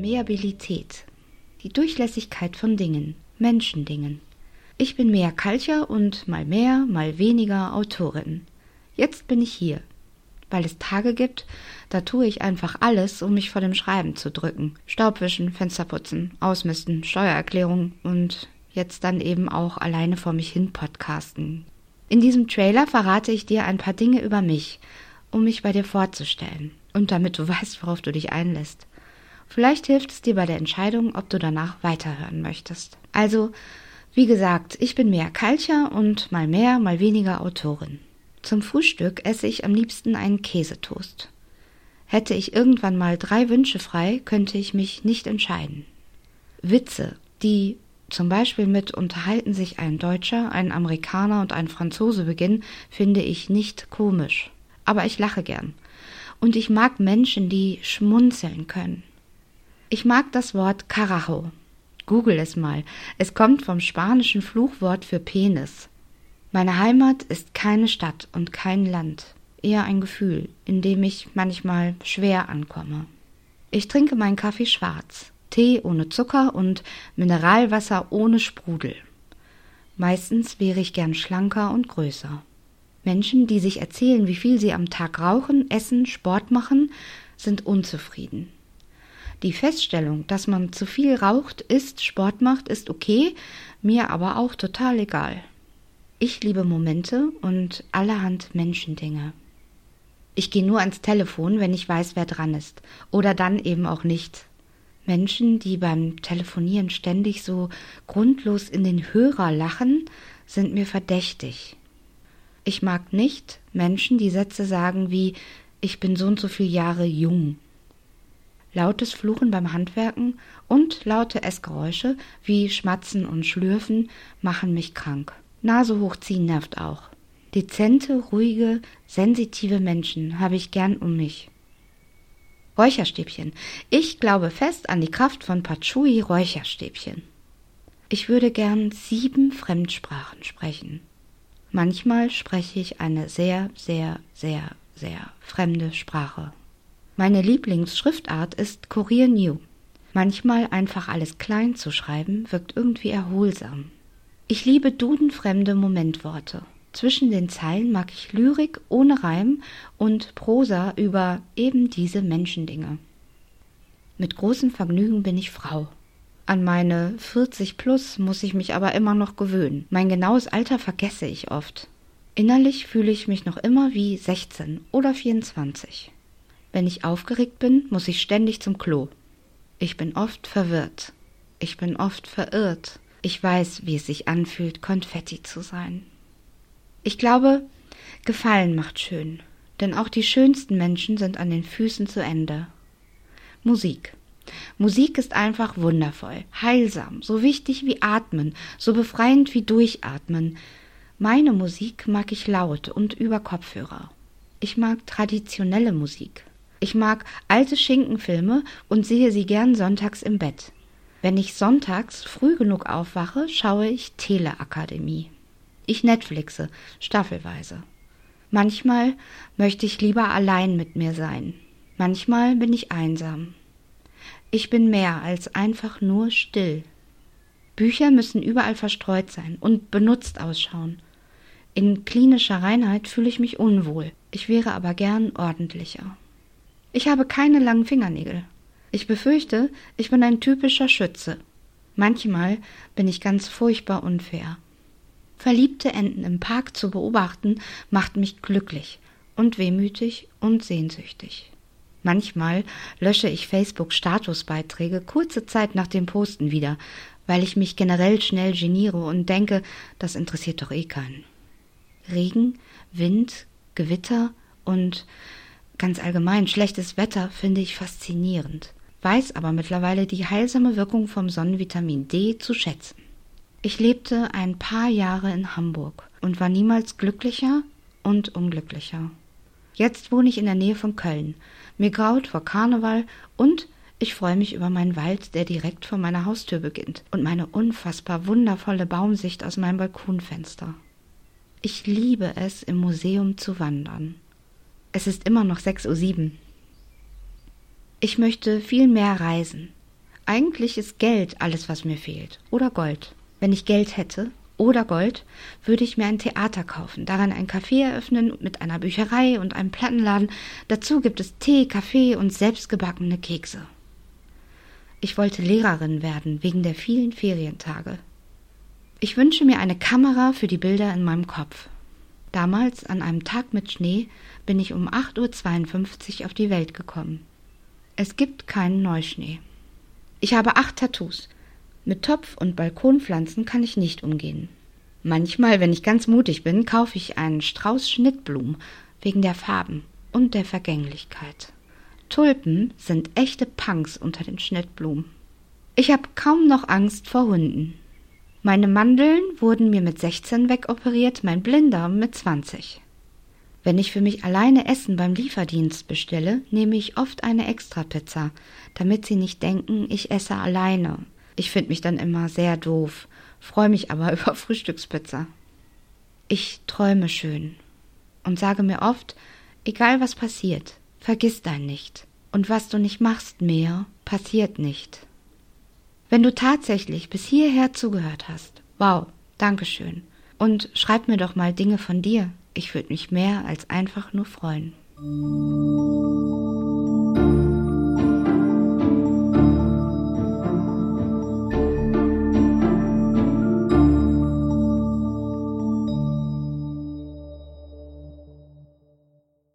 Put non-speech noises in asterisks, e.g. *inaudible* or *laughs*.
Stabilität, die Durchlässigkeit von Dingen, Menschendingen. Ich bin mehr Kalcher und mal mehr, mal weniger Autorin. Jetzt bin ich hier, weil es Tage gibt, da tue ich einfach alles, um mich vor dem Schreiben zu drücken. Staubwischen, Fensterputzen, Ausmisten, Steuererklärung und jetzt dann eben auch alleine vor mich hin podcasten. In diesem Trailer verrate ich dir ein paar Dinge über mich, um mich bei dir vorzustellen und damit du *laughs* weißt, worauf du dich einlässt. Vielleicht hilft es dir bei der Entscheidung, ob du danach weiterhören möchtest. Also, wie gesagt, ich bin mehr Kalcher und mal mehr, mal weniger Autorin. Zum Frühstück esse ich am liebsten einen Käsetoast. Hätte ich irgendwann mal drei Wünsche frei, könnte ich mich nicht entscheiden. Witze, die zum Beispiel mit unterhalten sich ein Deutscher, ein Amerikaner und ein Franzose beginnen, finde ich nicht komisch. Aber ich lache gern. Und ich mag Menschen, die schmunzeln können. Ich mag das Wort Carajo. Google es mal. Es kommt vom spanischen Fluchwort für Penis. Meine Heimat ist keine Stadt und kein Land, eher ein Gefühl, in dem ich manchmal schwer ankomme. Ich trinke meinen Kaffee schwarz, Tee ohne Zucker und Mineralwasser ohne Sprudel. Meistens wäre ich gern schlanker und größer. Menschen, die sich erzählen, wie viel sie am Tag rauchen, essen, Sport machen, sind unzufrieden. Die Feststellung, dass man zu viel raucht, isst, Sport macht, ist okay, mir aber auch total egal. Ich liebe Momente und allerhand Menschendinge. Ich gehe nur ans Telefon, wenn ich weiß, wer dran ist. Oder dann eben auch nicht. Menschen, die beim Telefonieren ständig so grundlos in den Hörer lachen, sind mir verdächtig. Ich mag nicht Menschen, die Sätze sagen wie ich bin so und so viele Jahre jung. Lautes Fluchen beim Handwerken und laute Essgeräusche wie Schmatzen und Schlürfen machen mich krank. Nase hochziehen nervt auch. Dezente, ruhige, sensitive Menschen habe ich gern um mich. Räucherstäbchen. Ich glaube fest an die Kraft von Patchouli Räucherstäbchen. Ich würde gern sieben Fremdsprachen sprechen. Manchmal spreche ich eine sehr, sehr, sehr, sehr fremde Sprache. Meine Lieblingsschriftart ist Courier New. Manchmal einfach alles klein zu schreiben, wirkt irgendwie erholsam. Ich liebe dudenfremde Momentworte. Zwischen den Zeilen mag ich Lyrik ohne Reim und Prosa über eben diese Menschendinge. Mit großem Vergnügen bin ich Frau. An meine 40 plus muss ich mich aber immer noch gewöhnen. Mein genaues Alter vergesse ich oft. Innerlich fühle ich mich noch immer wie 16 oder 24. Wenn ich aufgeregt bin, muss ich ständig zum Klo. Ich bin oft verwirrt. Ich bin oft verirrt. Ich weiß, wie es sich anfühlt, Konfetti zu sein. Ich glaube, Gefallen macht schön, denn auch die schönsten Menschen sind an den Füßen zu Ende. Musik. Musik ist einfach wundervoll, heilsam, so wichtig wie Atmen, so befreiend wie Durchatmen. Meine Musik mag ich laut und über Kopfhörer. Ich mag traditionelle Musik. Ich mag alte Schinkenfilme und sehe sie gern sonntags im Bett. Wenn ich sonntags früh genug aufwache, schaue ich Teleakademie. Ich Netflixe, staffelweise. Manchmal möchte ich lieber allein mit mir sein. Manchmal bin ich einsam. Ich bin mehr als einfach nur still. Bücher müssen überall verstreut sein und benutzt ausschauen. In klinischer Reinheit fühle ich mich unwohl. Ich wäre aber gern ordentlicher. Ich habe keine langen Fingernägel. Ich befürchte, ich bin ein typischer Schütze. Manchmal bin ich ganz furchtbar unfair. Verliebte Enten im Park zu beobachten, macht mich glücklich und wehmütig und sehnsüchtig. Manchmal lösche ich Facebook-Statusbeiträge kurze Zeit nach dem Posten wieder, weil ich mich generell schnell geniere und denke, das interessiert doch eh keinen. Regen, Wind, Gewitter und ganz allgemein schlechtes Wetter finde ich faszinierend weiß aber mittlerweile die heilsame Wirkung vom Sonnenvitamin D zu schätzen. Ich lebte ein paar Jahre in Hamburg und war niemals glücklicher und unglücklicher. Jetzt wohne ich in der Nähe von Köln. Mir graut vor Karneval und ich freue mich über meinen Wald, der direkt vor meiner Haustür beginnt und meine unfassbar wundervolle Baumsicht aus meinem Balkonfenster. Ich liebe es, im Museum zu wandern. Es ist immer noch sechs Uhr. sieben. Ich möchte viel mehr reisen. Eigentlich ist Geld alles, was mir fehlt. Oder Gold. Wenn ich Geld hätte oder Gold, würde ich mir ein Theater kaufen, daran ein Café eröffnen mit einer Bücherei und einem Plattenladen. Dazu gibt es Tee, Kaffee und selbstgebackene Kekse. Ich wollte Lehrerin werden wegen der vielen Ferientage. Ich wünsche mir eine Kamera für die Bilder in meinem Kopf. Damals, an einem Tag mit Schnee, bin ich um 8.52 Uhr auf die Welt gekommen. Es gibt keinen Neuschnee. Ich habe acht Tattoos. Mit Topf und Balkonpflanzen kann ich nicht umgehen. Manchmal, wenn ich ganz mutig bin, kaufe ich einen Strauß Schnittblumen wegen der Farben und der Vergänglichkeit. Tulpen sind echte Punks unter den Schnittblumen. Ich habe kaum noch Angst vor Hunden. Meine Mandeln wurden mir mit 16 wegoperiert, mein Blinder mit 20. Wenn ich für mich alleine Essen beim Lieferdienst bestelle, nehme ich oft eine Extrapizza, damit sie nicht denken, ich esse alleine. Ich finde mich dann immer sehr doof, freue mich aber *laughs* über Frühstückspizza. Ich träume schön und sage mir oft, egal was passiert, vergiss dein nicht. Und was du nicht machst mehr, passiert nicht. Wenn du tatsächlich bis hierher zugehört hast, wow, Dankeschön. Und schreib mir doch mal Dinge von dir. Ich würde mich mehr als einfach nur freuen.